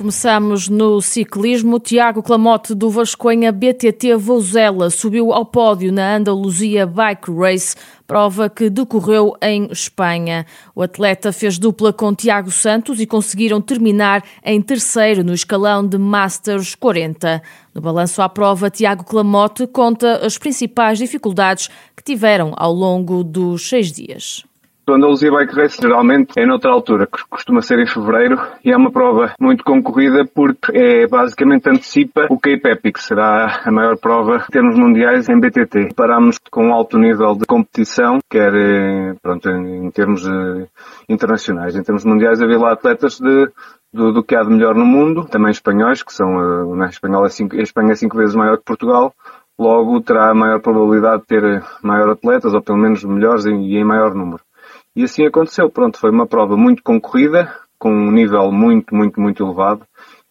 Começamos no ciclismo. Tiago Clamote do Vascoenha BTT Vozela subiu ao pódio na Andaluzia Bike Race, prova que decorreu em Espanha. O atleta fez dupla com Tiago Santos e conseguiram terminar em terceiro no escalão de Masters 40. No balanço à prova, Tiago Clamote conta as principais dificuldades que tiveram ao longo dos seis dias. O Andaluzia Bike Race geralmente é noutra altura, que costuma ser em fevereiro, e é uma prova muito concorrida porque é basicamente antecipa o Cape Epic, será a maior prova em termos mundiais em BTT. Parámos com um alto nível de competição, quer eh, pronto, em termos eh, internacionais, em termos mundiais, havia lá atletas de do, do, que há de melhor no mundo, também espanhóis, que são, eh, na Espanha é cinco, a Espanha é cinco vezes maior que Portugal, logo terá maior probabilidade de ter maior atletas, ou pelo menos melhores e em maior número. E assim aconteceu. Pronto, foi uma prova muito concorrida, com um nível muito, muito, muito elevado.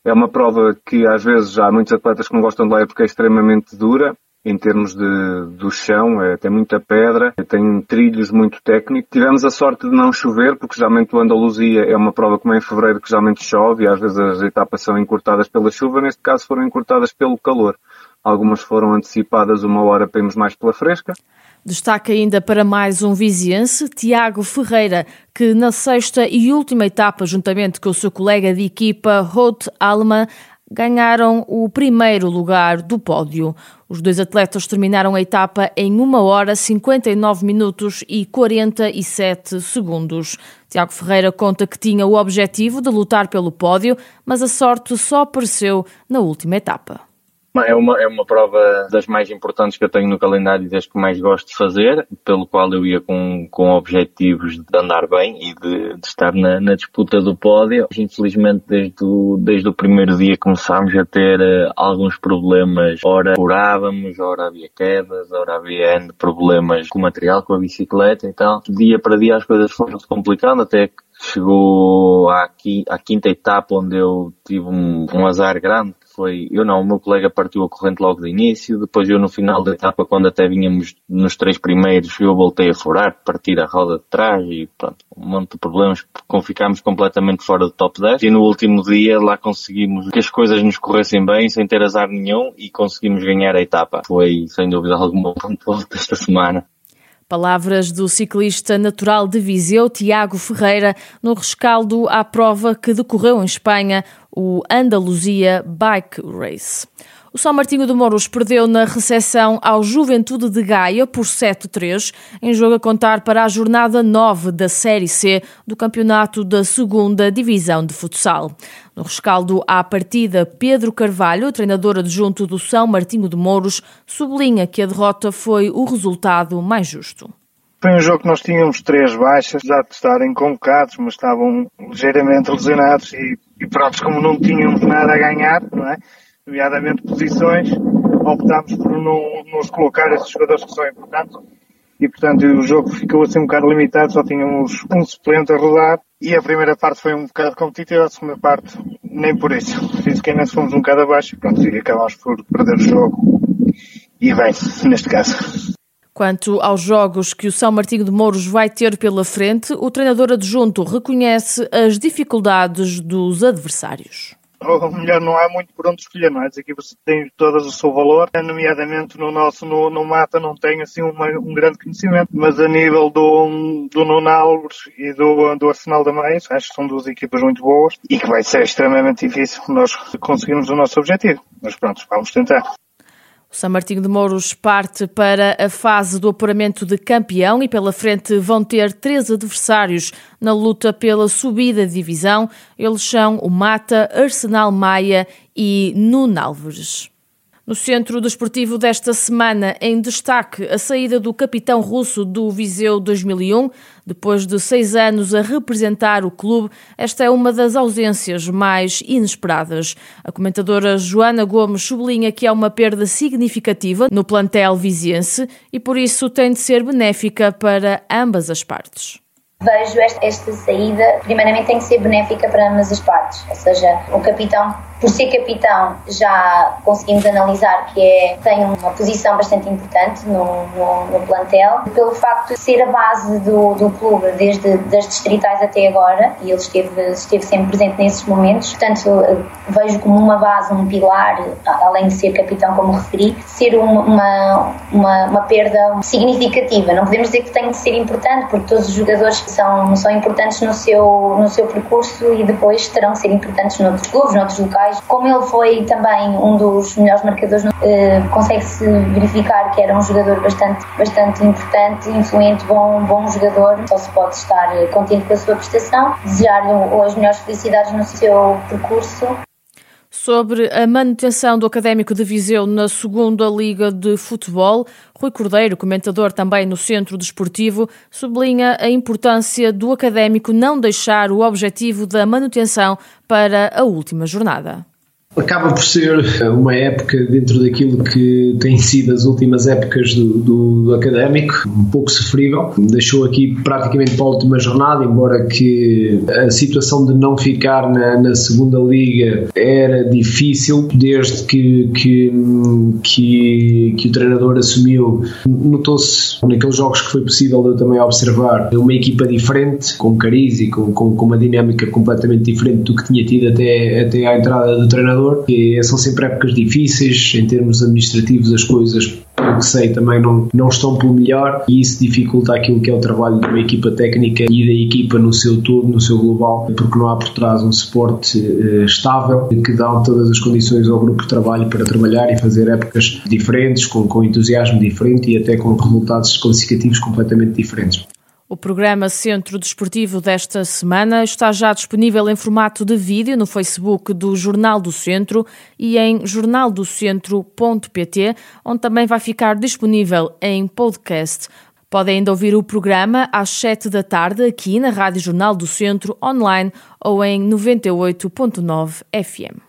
É uma prova que às vezes já há muitos atletas que não gostam de lá porque é extremamente dura em termos de, do chão, é, tem muita pedra, tem trilhos muito técnicos. Tivemos a sorte de não chover, porque geralmente o Andaluzia é uma prova como é em fevereiro que geralmente chove e às vezes as etapas são encurtadas pela chuva, neste caso foram encurtadas pelo calor. Algumas foram antecipadas uma hora para irmos mais pela fresca. Destaca ainda para mais um viziense, Tiago Ferreira, que na sexta e última etapa, juntamente com o seu colega de equipa, Roth Alma, ganharam o primeiro lugar do pódio. Os dois atletas terminaram a etapa em 1 hora 59 minutos e 47 segundos. Tiago Ferreira conta que tinha o objetivo de lutar pelo pódio, mas a sorte só apareceu na última etapa. É uma, é uma prova das mais importantes que eu tenho no calendário e das que mais gosto de fazer, pelo qual eu ia com, com objetivos de andar bem e de, de estar na, na, disputa do pódio. Infelizmente, desde o, desde o primeiro dia começámos a ter uh, alguns problemas. Ora curávamos, ora havia quedas, ora havia problemas com o material, com a bicicleta. Então, dia para dia as coisas foram se complicando até que chegou à, à quinta etapa onde eu tive um, um azar grande foi, eu não, o meu colega partiu a corrente logo de início, depois eu no final da etapa, quando até vinhamos nos três primeiros, eu voltei a furar, partir a roda de trás e pronto, um monte de problemas, ficámos completamente fora do top 10 e no último dia lá conseguimos que as coisas nos corressem bem, sem ter azar nenhum e conseguimos ganhar a etapa. Foi, sem dúvida alguma, ponto alto desta semana. Palavras do ciclista natural de Viseu, Tiago Ferreira, no rescaldo à prova que decorreu em Espanha, o Andaluzia Bike Race. O São Martinho de Mouros perdeu na recepção ao Juventude de Gaia por 7-3, em jogo a contar para a jornada 9 da Série C do campeonato da 2 Divisão de Futsal. No rescaldo à partida, Pedro Carvalho, treinador adjunto do São Martinho de Mouros, sublinha que a derrota foi o resultado mais justo. Foi um jogo que nós tínhamos três baixas, já de estarem convocados, mas estavam ligeiramente lesionados e, e pronto, como não tínhamos nada a ganhar, não é? nomeadamente posições, optámos por não nos colocar esses jogadores que são importantes e portanto o jogo ficou assim um bocado limitado, só tínhamos um suplente a rodar e a primeira parte foi um bocado competitiva, a segunda parte nem por isso. Fisicamente fomos um bocado abaixo e pronto, e acabámos por perder o jogo e bem, neste caso. Quanto aos jogos que o São Martinho de Mouros vai ter pela frente, o treinador adjunto reconhece as dificuldades dos adversários ou melhor, não há muito por onde escolher, não é? As equipas têm todas o seu valor, nomeadamente no nosso, no, no Mata não tem assim uma, um grande conhecimento, mas a nível do, do Nuno Alves e do, do Arsenal da Mais, acho que são duas equipas muito boas e que vai ser extremamente difícil nós conseguirmos o nosso objetivo. Mas pronto, vamos tentar. O São Martinho de Mouros parte para a fase do apuramento de campeão e pela frente vão ter três adversários na luta pela subida de divisão. Eles são o Mata, Arsenal Maia e Nuno Álvares. No centro desportivo desta semana, em destaque, a saída do capitão russo do Viseu 2001. Depois de seis anos a representar o clube, esta é uma das ausências mais inesperadas. A comentadora Joana Gomes sublinha que é uma perda significativa no plantel viziense e por isso tem de ser benéfica para ambas as partes. Vejo esta, esta saída, primeiramente, tem que ser benéfica para ambas as partes, ou seja, o capitão por ser capitão, já conseguimos analisar que é, tem uma posição bastante importante no, no, no plantel. Pelo facto de ser a base do, do clube, desde das distritais até agora, e ele esteve, esteve sempre presente nesses momentos, portanto, vejo como uma base, um pilar, além de ser capitão, como referi, ser uma, uma, uma, uma perda significativa. Não podemos dizer que tem de ser importante, porque todos os jogadores são, são importantes no seu, no seu percurso e depois terão que ser importantes noutros clubes, noutros locais como ele foi também um dos melhores marcadores, eh, consegue-se verificar que era um jogador bastante, bastante importante, influente, bom, bom jogador. Só se pode estar eh, contente com a sua prestação, desejar-lhe as melhores felicidades no seu percurso Sobre a manutenção do Académico de Viseu na segunda Liga de Futebol, Rui Cordeiro, comentador também no Centro Desportivo, sublinha a importância do Académico não deixar o objetivo da manutenção para a última jornada. Acaba por ser uma época dentro daquilo que tem sido as últimas épocas do, do, do, académico, um pouco sofrível. Deixou aqui praticamente para a última jornada, embora que a situação de não ficar na, na segunda liga era difícil desde que, que, que, que o treinador assumiu. Notou-se naqueles jogos que foi possível eu também observar uma equipa diferente, com cariz e com, com, com uma dinâmica completamente diferente do que tinha tido até, até à entrada do treinador que são sempre épocas difíceis, em termos administrativos as coisas, que sei, também não, não estão pelo melhor e isso dificulta aquilo que é o trabalho de uma equipa técnica e da equipa no seu todo, no seu global, porque não há por trás um suporte uh, estável que dá todas as condições ao grupo de trabalho para trabalhar e fazer épocas diferentes, com, com entusiasmo diferente e até com resultados classificativos completamente diferentes. O programa Centro Desportivo desta semana está já disponível em formato de vídeo no Facebook do Jornal do Centro e em jornaldocentro.pt, onde também vai ficar disponível em podcast. Podem ainda ouvir o programa às 7 da tarde aqui na Rádio Jornal do Centro, online ou em 98.9 FM.